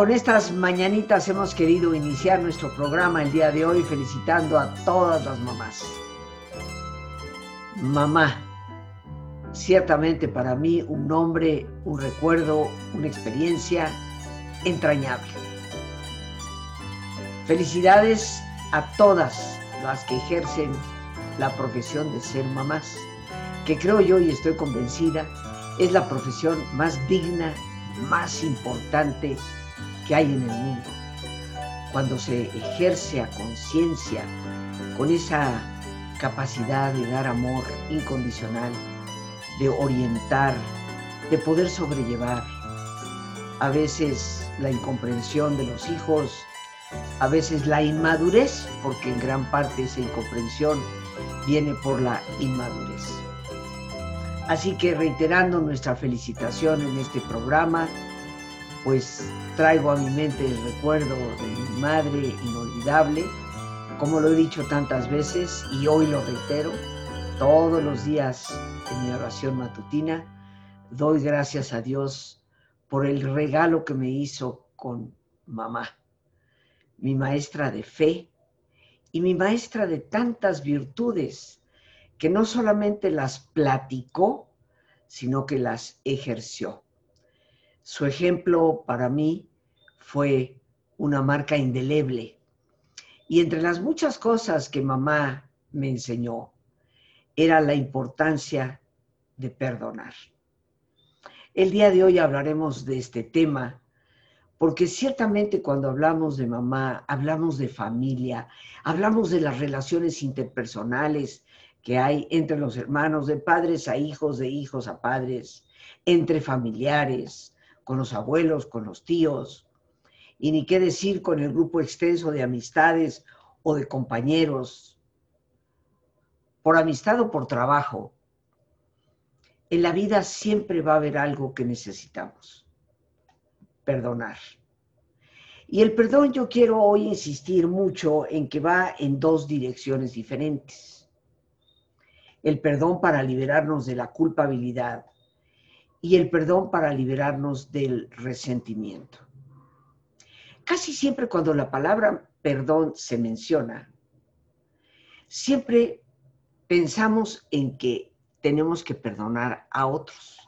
Con estas mañanitas hemos querido iniciar nuestro programa el día de hoy felicitando a todas las mamás. Mamá, ciertamente para mí un nombre, un recuerdo, una experiencia entrañable. Felicidades a todas las que ejercen la profesión de ser mamás, que creo yo y estoy convencida es la profesión más digna, más importante que hay en el mundo. Cuando se ejerce a conciencia con esa capacidad de dar amor incondicional, de orientar, de poder sobrellevar a veces la incomprensión de los hijos, a veces la inmadurez, porque en gran parte esa incomprensión viene por la inmadurez. Así que reiterando nuestra felicitación en este programa, pues traigo a mi mente el recuerdo de mi madre inolvidable, como lo he dicho tantas veces y hoy lo reitero, todos los días en mi oración matutina, doy gracias a Dios por el regalo que me hizo con mamá, mi maestra de fe y mi maestra de tantas virtudes que no solamente las platicó, sino que las ejerció. Su ejemplo para mí fue una marca indeleble. Y entre las muchas cosas que mamá me enseñó, era la importancia de perdonar. El día de hoy hablaremos de este tema porque ciertamente cuando hablamos de mamá, hablamos de familia, hablamos de las relaciones interpersonales que hay entre los hermanos, de padres a hijos, de hijos a padres, entre familiares, con los abuelos, con los tíos, y ni qué decir con el grupo extenso de amistades o de compañeros, por amistad o por trabajo. En la vida siempre va a haber algo que necesitamos, perdonar. Y el perdón yo quiero hoy insistir mucho en que va en dos direcciones diferentes. El perdón para liberarnos de la culpabilidad y el perdón para liberarnos del resentimiento. Casi siempre cuando la palabra perdón se menciona, siempre pensamos en que tenemos que perdonar a otros.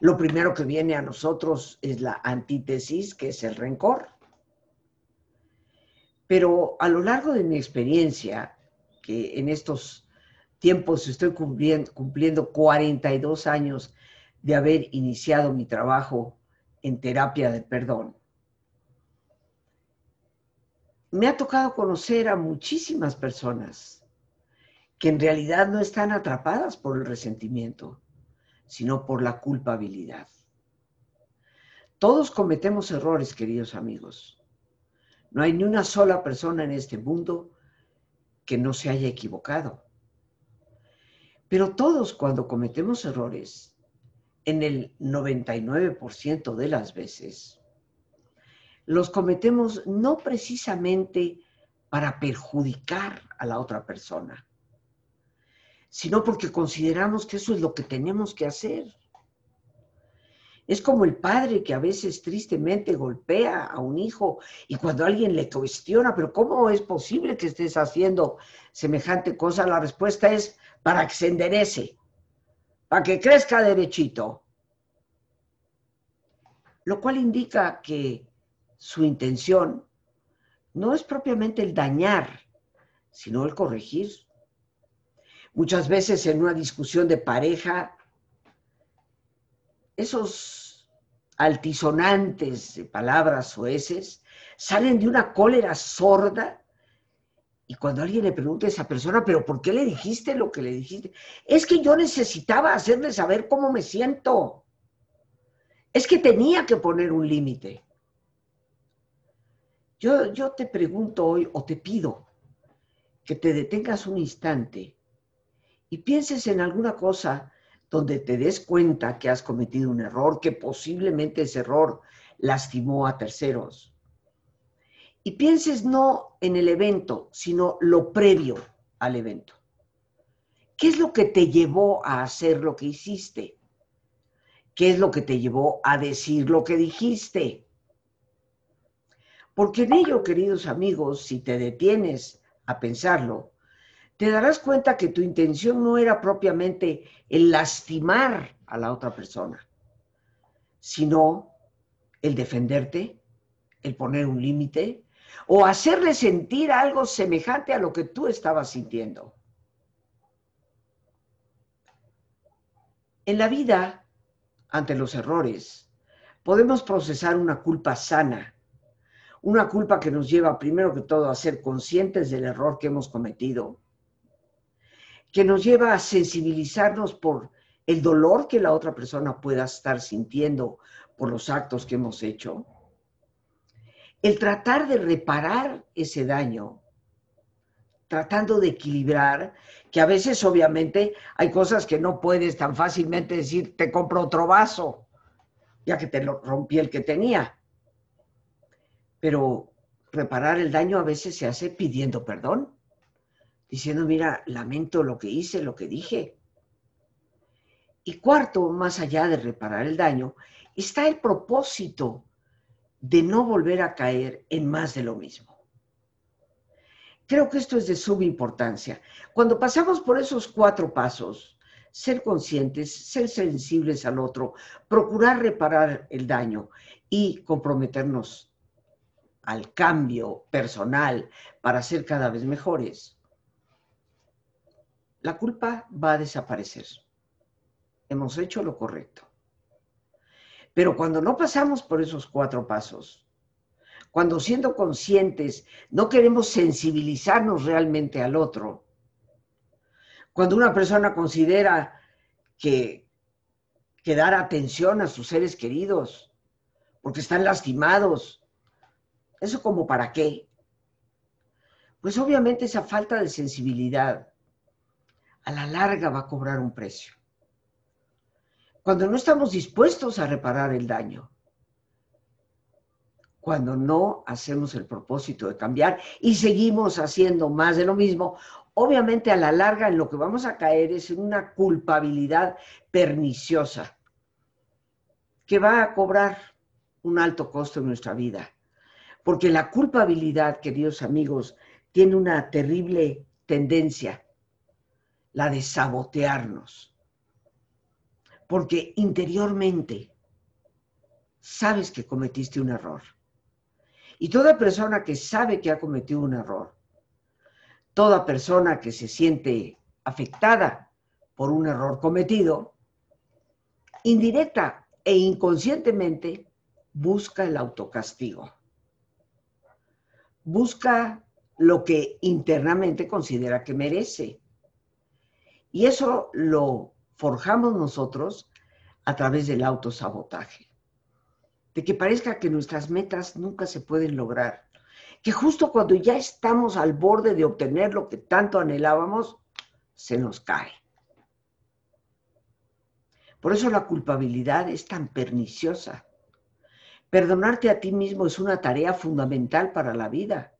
Lo primero que viene a nosotros es la antítesis, que es el rencor. Pero a lo largo de mi experiencia, que en estos tiempos estoy cumpliendo, cumpliendo 42 años de haber iniciado mi trabajo en terapia de perdón. Me ha tocado conocer a muchísimas personas que en realidad no están atrapadas por el resentimiento, sino por la culpabilidad. Todos cometemos errores, queridos amigos. No hay ni una sola persona en este mundo que no se haya equivocado. Pero todos cuando cometemos errores, en el 99% de las veces, los cometemos no precisamente para perjudicar a la otra persona, sino porque consideramos que eso es lo que tenemos que hacer. Es como el padre que a veces tristemente golpea a un hijo y cuando alguien le cuestiona, pero ¿cómo es posible que estés haciendo semejante cosa? La respuesta es para que se enderece para que crezca derechito. Lo cual indica que su intención no es propiamente el dañar, sino el corregir. Muchas veces en una discusión de pareja, esos altisonantes de palabras oeces salen de una cólera sorda Y cuando alguien le pregunta a esa persona, pero ¿por qué le dijiste lo que le dijiste? Es que yo necesitaba hacerle saber cómo me siento. Es que tenía que poner un límite. Yo, yo te pregunto hoy o te pido que te detengas un instante y pienses en alguna cosa donde te des cuenta que has cometido un error, que posiblemente ese error lastimó a terceros y pienses no en el evento, sino lo previo al evento. ¿Qué es lo que te llevó a hacer lo que hiciste? ¿Qué es lo que te llevó a decir lo que dijiste? Porque en ello, queridos amigos, si te detienes a pensarlo, te darás cuenta que tu intención no era propiamente el lastimar a la otra persona, sino el defenderte, el poner un límite, o hacerle sentir algo semejante a lo que tú estabas sintiendo. En la vida, ante los errores, podemos procesar una culpa sana, una culpa que nos lleva primero que todo a ser conscientes del error que hemos cometido, que nos lleva a sensibilizarnos por el dolor que la otra persona pueda estar sintiendo por los actos que hemos hecho, el tratar de reparar ese daño, tratando de equilibrar, que a veces obviamente hay cosas que no puedes tan fácilmente decir, te compro otro vaso, ya que te lo rompí el que tenía. Pero reparar el daño a veces se hace pidiendo perdón, diciendo, mira, lamento lo que hice, lo que dije. Y cuarto, más allá de reparar el daño, está el propósito de no volver a caer en más de lo mismo. Creo que esto es de suma importancia. Cuando pasamos por esos cuatro pasos, ser conscientes, ser sensibles al otro, procurar reparar el daño y comprometernos al cambio personal para ser cada vez mejores, la culpa va a desaparecer. Hemos hecho lo correcto. Pero cuando no pasamos por esos cuatro pasos, cuando siendo conscientes no queremos sensibilizarnos realmente al otro, cuando una persona considera que, que dar atención a sus seres queridos, porque están lastimados, ¿eso como para qué? Pues obviamente esa falta de sensibilidad a la larga va a cobrar un precio cuando no estamos dispuestos a reparar el daño, cuando no hacemos el propósito de cambiar y seguimos haciendo más de lo mismo, obviamente a la larga en lo que vamos a caer es en una culpabilidad perniciosa que va a cobrar un alto costo en nuestra vida. Porque la culpabilidad, queridos amigos, tiene una terrible tendencia, la de sabotearnos porque interiormente sabes que cometiste un error. Y toda persona que sabe que ha cometido un error, toda persona que se siente afectada por un error cometido, indirecta e inconscientemente busca el autocastigo. Busca lo que internamente considera que merece. Y eso lo forjamos nosotros a través del autosabotaje. De que parezca que nuestras metas nunca se pueden lograr. Que justo cuando ya estamos al borde de obtener lo que tanto anhelábamos, se nos cae. Por eso la culpabilidad es tan perniciosa. Perdonarte a ti mismo es una tarea fundamental para la vida.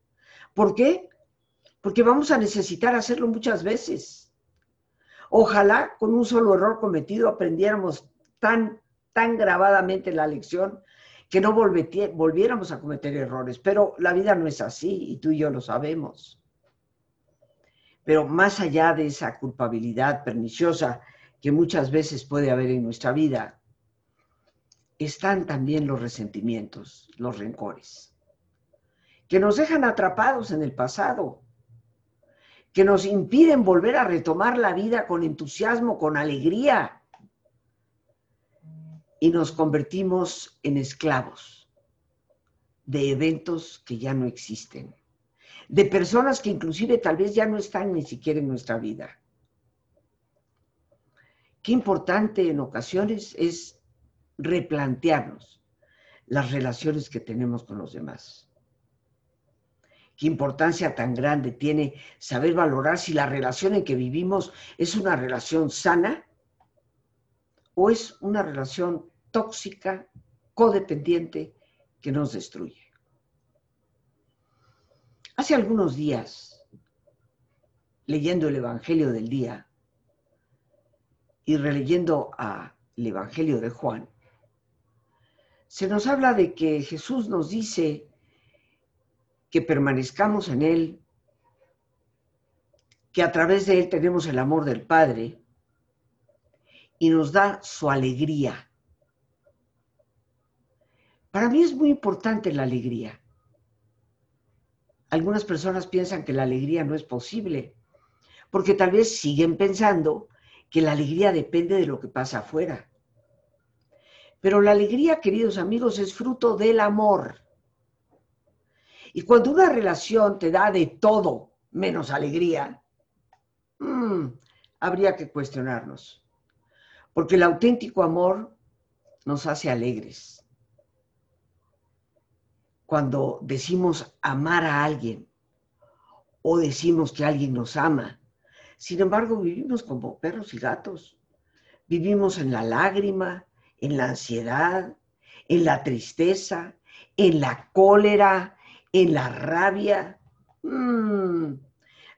¿Por qué? Porque vamos a necesitar hacerlo muchas veces. Ojalá con un solo error cometido aprendiéramos tan, tan grabadamente la lección que no volviéramos a cometer errores. Pero la vida no es así y tú y yo lo sabemos. Pero más allá de esa culpabilidad perniciosa que muchas veces puede haber en nuestra vida, están también los resentimientos, los rencores, que nos dejan atrapados en el pasado que nos impiden volver a retomar la vida con entusiasmo, con alegría. Y nos convertimos en esclavos de eventos que ya no existen, de personas que inclusive tal vez ya no están ni siquiera en nuestra vida. Qué importante en ocasiones es replantearnos las relaciones que tenemos con los demás. Qué importancia tan grande tiene saber valorar si la relación en que vivimos es una relación sana o es una relación tóxica, codependiente, que nos destruye. Hace algunos días, leyendo el Evangelio del día y releyendo el Evangelio de Juan, se nos habla de que Jesús nos dice que permanezcamos en Él, que a través de Él tenemos el amor del Padre y nos da su alegría. Para mí es muy importante la alegría. Algunas personas piensan que la alegría no es posible, porque tal vez siguen pensando que la alegría depende de lo que pasa afuera. Pero la alegría, queridos amigos, es fruto del amor. Y cuando una relación te da de todo menos alegría, mm, habría que cuestionarnos. Porque el auténtico amor nos hace alegres. Cuando decimos amar a alguien o decimos que alguien nos ama, sin embargo vivimos como perros y gatos. Vivimos en la lágrima, en la ansiedad, en la tristeza, en la cólera, en la rabia. Mm,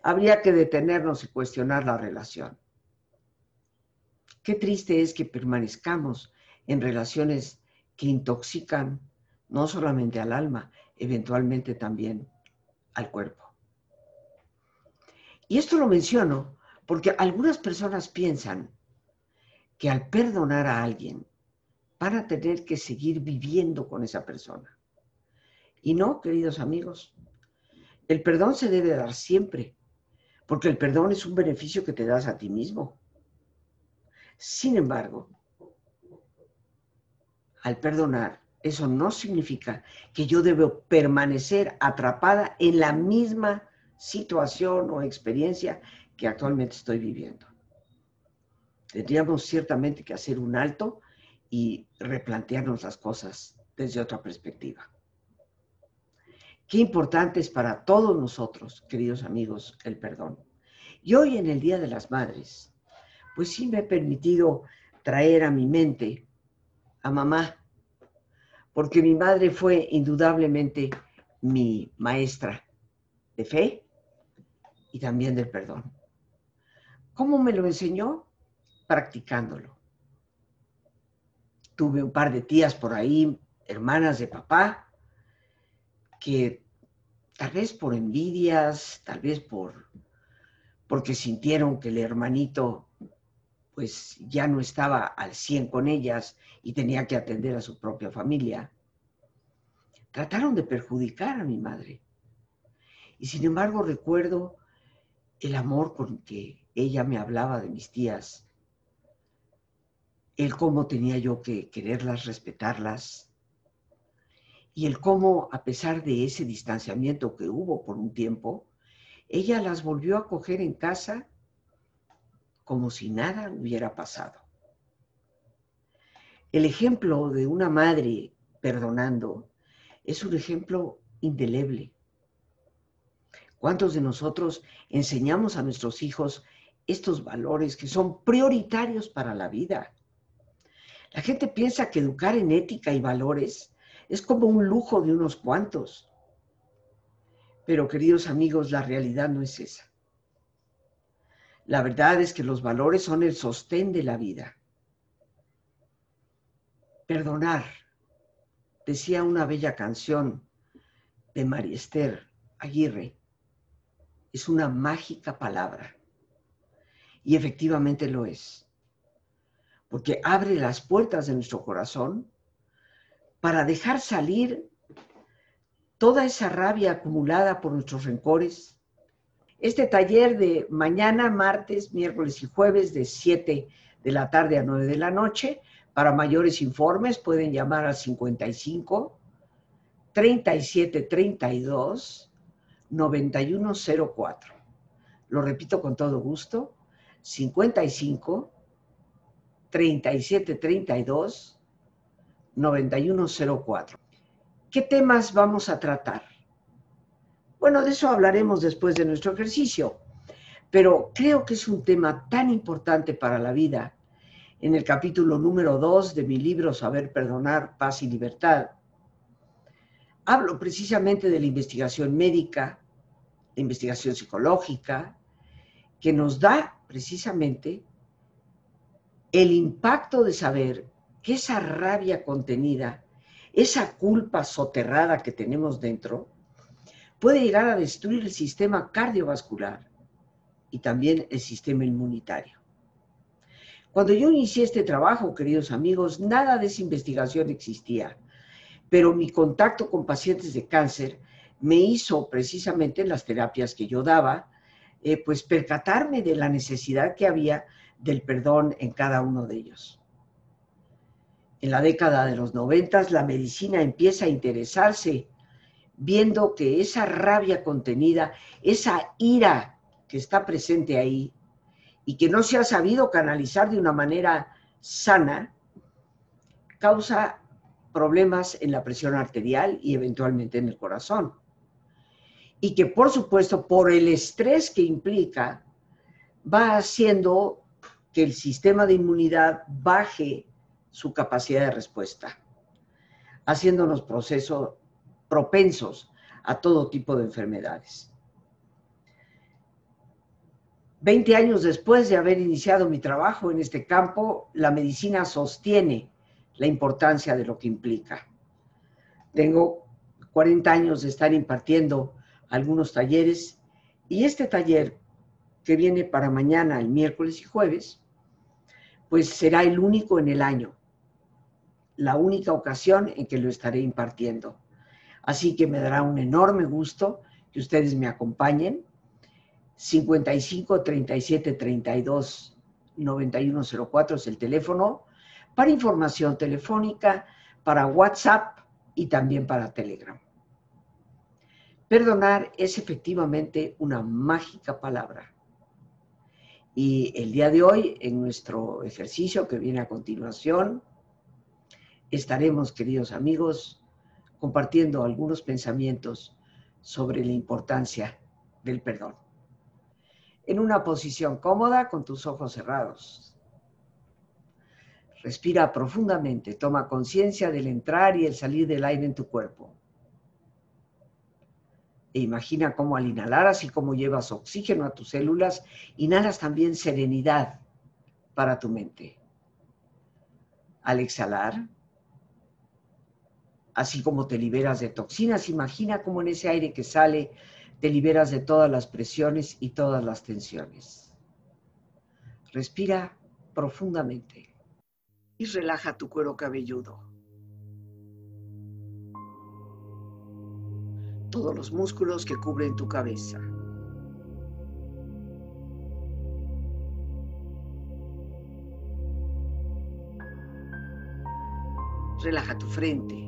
habría que detenernos y cuestionar la relación. Qué triste es que permanezcamos en relaciones que intoxican no solamente al alma, eventualmente también al cuerpo. Y esto lo menciono porque algunas personas piensan que al perdonar a alguien van a tener que seguir viviendo con esa persona. Y no, queridos amigos, el perdón se debe dar siempre, porque el perdón es un beneficio que te das a ti mismo. Sin embargo, al perdonar, eso no significa que yo debo permanecer atrapada en la misma situación o experiencia que actualmente estoy viviendo. Tendríamos ciertamente que hacer un alto y replantearnos las cosas desde otra perspectiva. Qué importante es para todos nosotros, queridos amigos, el perdón. Y hoy en el Día de las Madres, pues sí me he permitido traer a mi mente a mamá, porque mi madre fue indudablemente mi maestra de fe y también del perdón. ¿Cómo me lo enseñó? Practicándolo tuve un par de tías por ahí, hermanas de papá, que tal vez por envidias, tal vez por porque sintieron que el hermanito pues ya no estaba al 100 con ellas y tenía que atender a su propia familia, trataron de perjudicar a mi madre. Y sin embargo recuerdo el amor con que ella me hablaba de mis tías el cómo tenía yo que quererlas, respetarlas, y el cómo, a pesar de ese distanciamiento que hubo por un tiempo, ella las volvió a coger en casa como si nada hubiera pasado. El ejemplo de una madre perdonando es un ejemplo indeleble. ¿Cuántos de nosotros enseñamos a nuestros hijos estos valores que son prioritarios para la vida? La gente piensa que educar en ética y valores es como un lujo de unos cuantos. Pero queridos amigos, la realidad no es esa. La verdad es que los valores son el sostén de la vida. Perdonar, decía una bella canción de María Esther Aguirre, es una mágica palabra. Y efectivamente lo es porque abre las puertas de nuestro corazón para dejar salir toda esa rabia acumulada por nuestros rencores. Este taller de mañana, martes, miércoles y jueves de 7 de la tarde a 9 de la noche. Para mayores informes pueden llamar al 55 37 32 9104. Lo repito con todo gusto, 55 3732 9104. ¿Qué temas vamos a tratar? Bueno, de eso hablaremos después de nuestro ejercicio, pero creo que es un tema tan importante para la vida. En el capítulo número 2 de mi libro Saber Perdonar, Paz y Libertad, hablo precisamente de la investigación médica, la investigación psicológica, que nos da precisamente el impacto de saber que esa rabia contenida, esa culpa soterrada que tenemos dentro, puede llegar a destruir el sistema cardiovascular y también el sistema inmunitario. Cuando yo inicié este trabajo, queridos amigos, nada de esa investigación existía, pero mi contacto con pacientes de cáncer me hizo precisamente en las terapias que yo daba, eh, pues percatarme de la necesidad que había del perdón en cada uno de ellos. En la década de los noventas, la medicina empieza a interesarse viendo que esa rabia contenida, esa ira que está presente ahí y que no se ha sabido canalizar de una manera sana, causa problemas en la presión arterial y eventualmente en el corazón. Y que por supuesto por el estrés que implica va haciendo que el sistema de inmunidad baje su capacidad de respuesta, haciéndonos procesos propensos a todo tipo de enfermedades. Veinte años después de haber iniciado mi trabajo en este campo, la medicina sostiene la importancia de lo que implica. Tengo 40 años de estar impartiendo algunos talleres y este taller que viene para mañana, el miércoles y jueves, pues será el único en el año, la única ocasión en que lo estaré impartiendo. Así que me dará un enorme gusto que ustedes me acompañen. 55 37 32 9104 es el teléfono para información telefónica, para WhatsApp y también para Telegram. Perdonar es efectivamente una mágica palabra. Y el día de hoy, en nuestro ejercicio que viene a continuación, estaremos, queridos amigos, compartiendo algunos pensamientos sobre la importancia del perdón. En una posición cómoda, con tus ojos cerrados. Respira profundamente, toma conciencia del entrar y el salir del aire en tu cuerpo. E imagina cómo al inhalar, así como llevas oxígeno a tus células, inhalas también serenidad para tu mente. Al exhalar, así como te liberas de toxinas, imagina cómo en ese aire que sale te liberas de todas las presiones y todas las tensiones. Respira profundamente y relaja tu cuero cabelludo. todos los músculos que cubren tu cabeza. Relaja tu frente.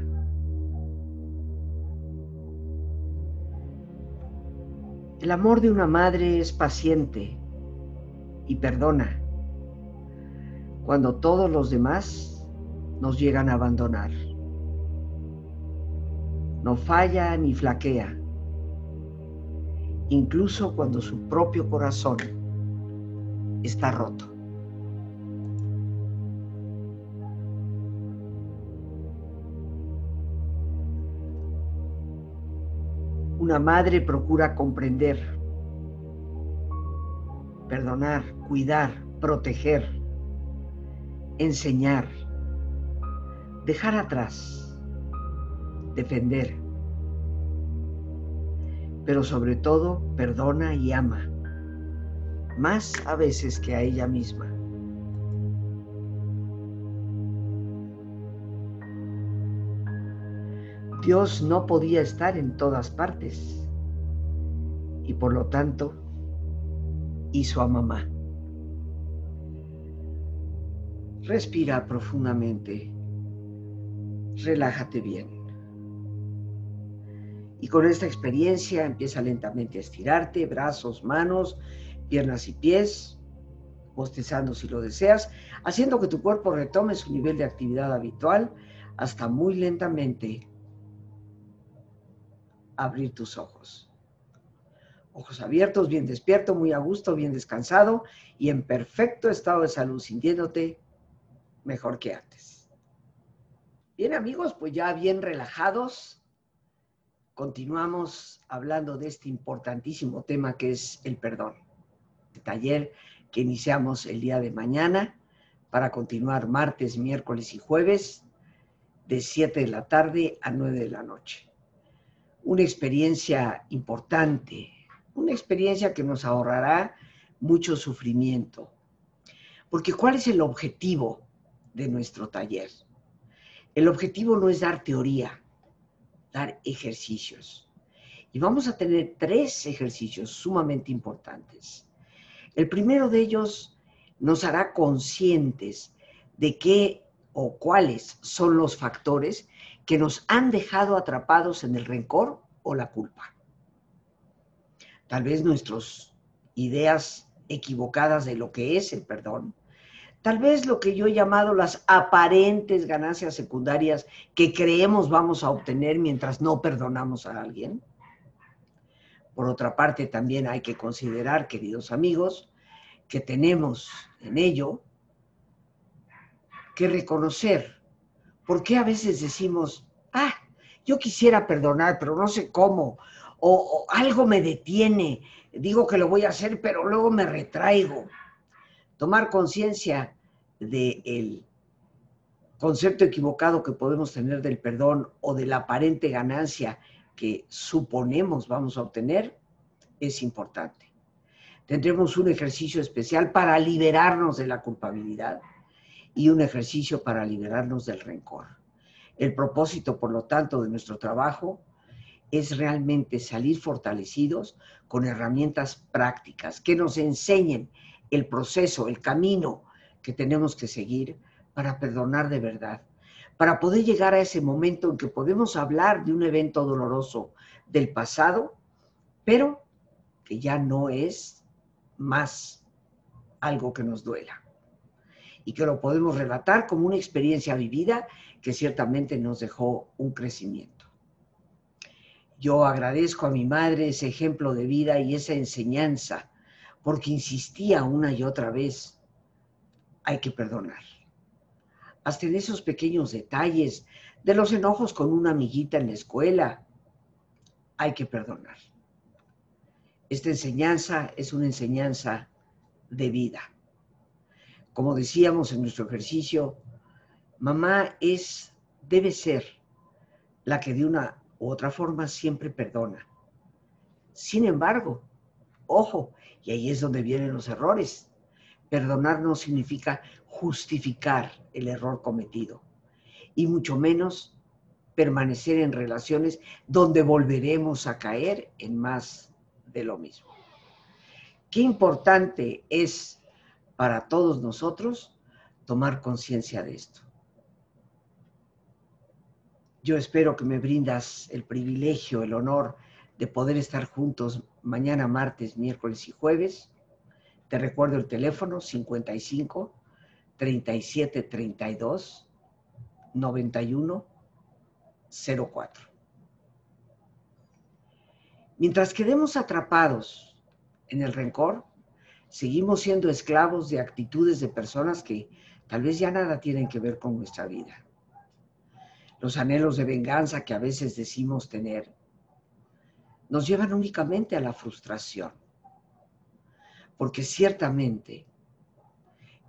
El amor de una madre es paciente y perdona cuando todos los demás nos llegan a abandonar. No falla ni flaquea, incluso cuando su propio corazón está roto. Una madre procura comprender, perdonar, cuidar, proteger, enseñar, dejar atrás, defender, pero sobre todo perdona y ama, más a veces que a ella misma. Dios no podía estar en todas partes y por lo tanto hizo a mamá. Respira profundamente, relájate bien. Y con esta experiencia empieza lentamente a estirarte, brazos, manos, piernas y pies, bostezando si lo deseas, haciendo que tu cuerpo retome su nivel de actividad habitual hasta muy lentamente abrir tus ojos. ojos abiertos, bien despierto, muy a gusto, bien descansado y en perfecto estado de salud, sintiéndote mejor que antes. Bien amigos, pues ya bien relajados, continuamos hablando de este importantísimo tema que es el perdón. El taller que iniciamos el día de mañana para continuar martes, miércoles y jueves de 7 de la tarde a 9 de la noche. Una experiencia importante, una experiencia que nos ahorrará mucho sufrimiento. Porque ¿cuál es el objetivo de nuestro taller? El objetivo no es dar teoría, dar ejercicios. Y vamos a tener tres ejercicios sumamente importantes. El primero de ellos nos hará conscientes de qué o cuáles son los factores que nos han dejado atrapados en el rencor o la culpa. Tal vez nuestras ideas equivocadas de lo que es el perdón. Tal vez lo que yo he llamado las aparentes ganancias secundarias que creemos vamos a obtener mientras no perdonamos a alguien. Por otra parte, también hay que considerar, queridos amigos, que tenemos en ello que reconocer por qué a veces decimos, ah, yo quisiera perdonar, pero no sé cómo, o, algo me detiene, digo que lo voy a hacer, pero luego me retraigo. Tomar conciencia del concepto equivocado que podemos tener del perdón o de la aparente ganancia que suponemos vamos a obtener es importante. Tendremos un ejercicio especial para liberarnos de la culpabilidad y un ejercicio para liberarnos del rencor. El propósito, por lo tanto, de nuestro trabajo es realmente salir fortalecidos con herramientas prácticas que nos enseñen el proceso, el camino que tenemos que seguir para perdonar de verdad, para poder llegar a ese momento en que podemos hablar de un evento doloroso del pasado, pero que ya no es más algo que nos duela. Y que lo podemos relatar como una experiencia vivida que ciertamente nos dejó un crecimiento. Yo agradezco a mi madre ese ejemplo de vida y esa enseñanza, porque insistía una y otra vez, hay que perdonar. Hasta en esos pequeños detalles de los enojos con una amiguita en la escuela, hay que perdonar. Esta enseñanza es una enseñanza de vida. Como decíamos en nuestro ejercicio, mamá es, debe ser la que de una u otra forma siempre perdona. Sin embargo, ojo, y ahí es donde vienen los errores. Perdonar no significa justificar el error cometido, y mucho menos permanecer en relaciones donde volveremos a caer en más de lo mismo. Qué importante es para todos nosotros tomar conciencia de esto. Yo espero que me brindas el privilegio, el honor de poder estar juntos mañana, martes, miércoles y jueves. Te recuerdo el teléfono 55 37 32 91 04. Mientras quedemos atrapados en el rencor, seguimos siendo esclavos de actitudes de personas que tal vez ya nada tienen que ver con nuestra vida. Los anhelos de venganza que a veces decimos tener nos llevan únicamente a la frustración. Porque ciertamente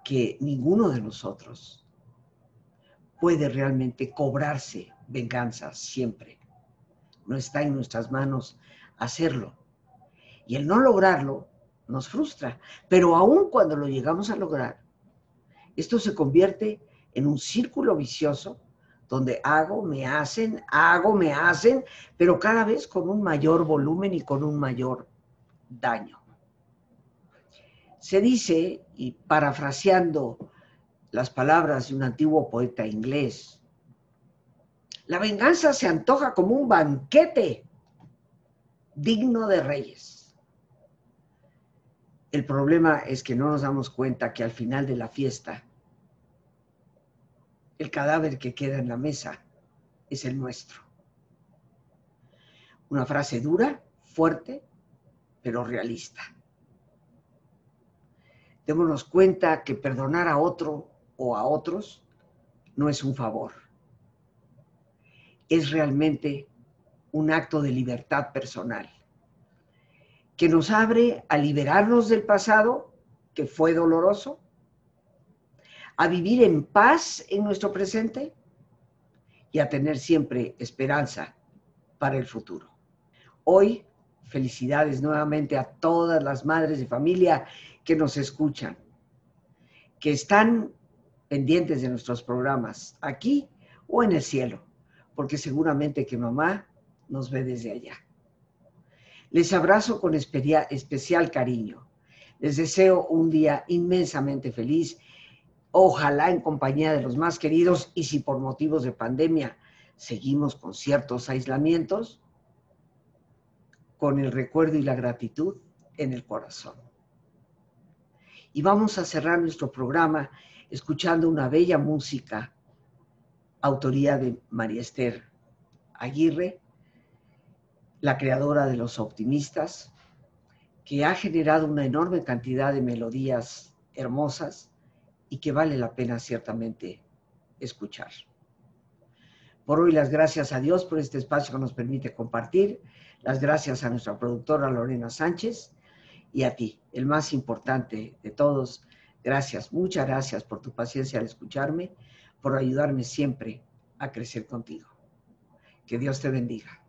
que ninguno de nosotros puede realmente cobrarse venganza siempre. No está en nuestras manos hacerlo. Y el no lograrlo nos frustra, pero aún cuando lo llegamos a lograr, esto se convierte en un círculo vicioso donde hago, me hacen, hago, me hacen, pero cada vez con un mayor volumen y con un mayor daño. Se dice, y parafraseando las palabras de un antiguo poeta inglés, la venganza se antoja como un banquete digno de reyes. El problema es que no nos damos cuenta que al final de la fiesta, el cadáver que queda en la mesa es el nuestro. Una frase dura, fuerte, pero realista. Démonos cuenta que perdonar a otro o a otros no es un favor. Es realmente un acto de libertad personal que nos abre a liberarnos del pasado, que fue doloroso, a vivir en paz en nuestro presente y a tener siempre esperanza para el futuro. Hoy, felicidades nuevamente a todas las madres de familia que nos escuchan, que están pendientes de nuestros programas aquí o en el cielo, porque seguramente que mamá nos ve desde allá. Les abrazo con especial cariño. Les deseo un día inmensamente feliz, ojalá en compañía de los más queridos y si por motivos de pandemia seguimos con ciertos aislamientos, con el recuerdo y la gratitud en el corazón. Y vamos a cerrar nuestro programa escuchando una bella música, autoría de María Esther Aguirre, la creadora de los optimistas, que ha generado una enorme cantidad de melodías hermosas y que vale la pena ciertamente escuchar. Por hoy las gracias a Dios por este espacio que nos permite compartir las gracias a nuestra productora Lorena Sánchez y a ti, el más importante de todos. Gracias, muchas gracias por tu paciencia al escucharme, por ayudarme siempre a crecer contigo. Que Dios te bendiga.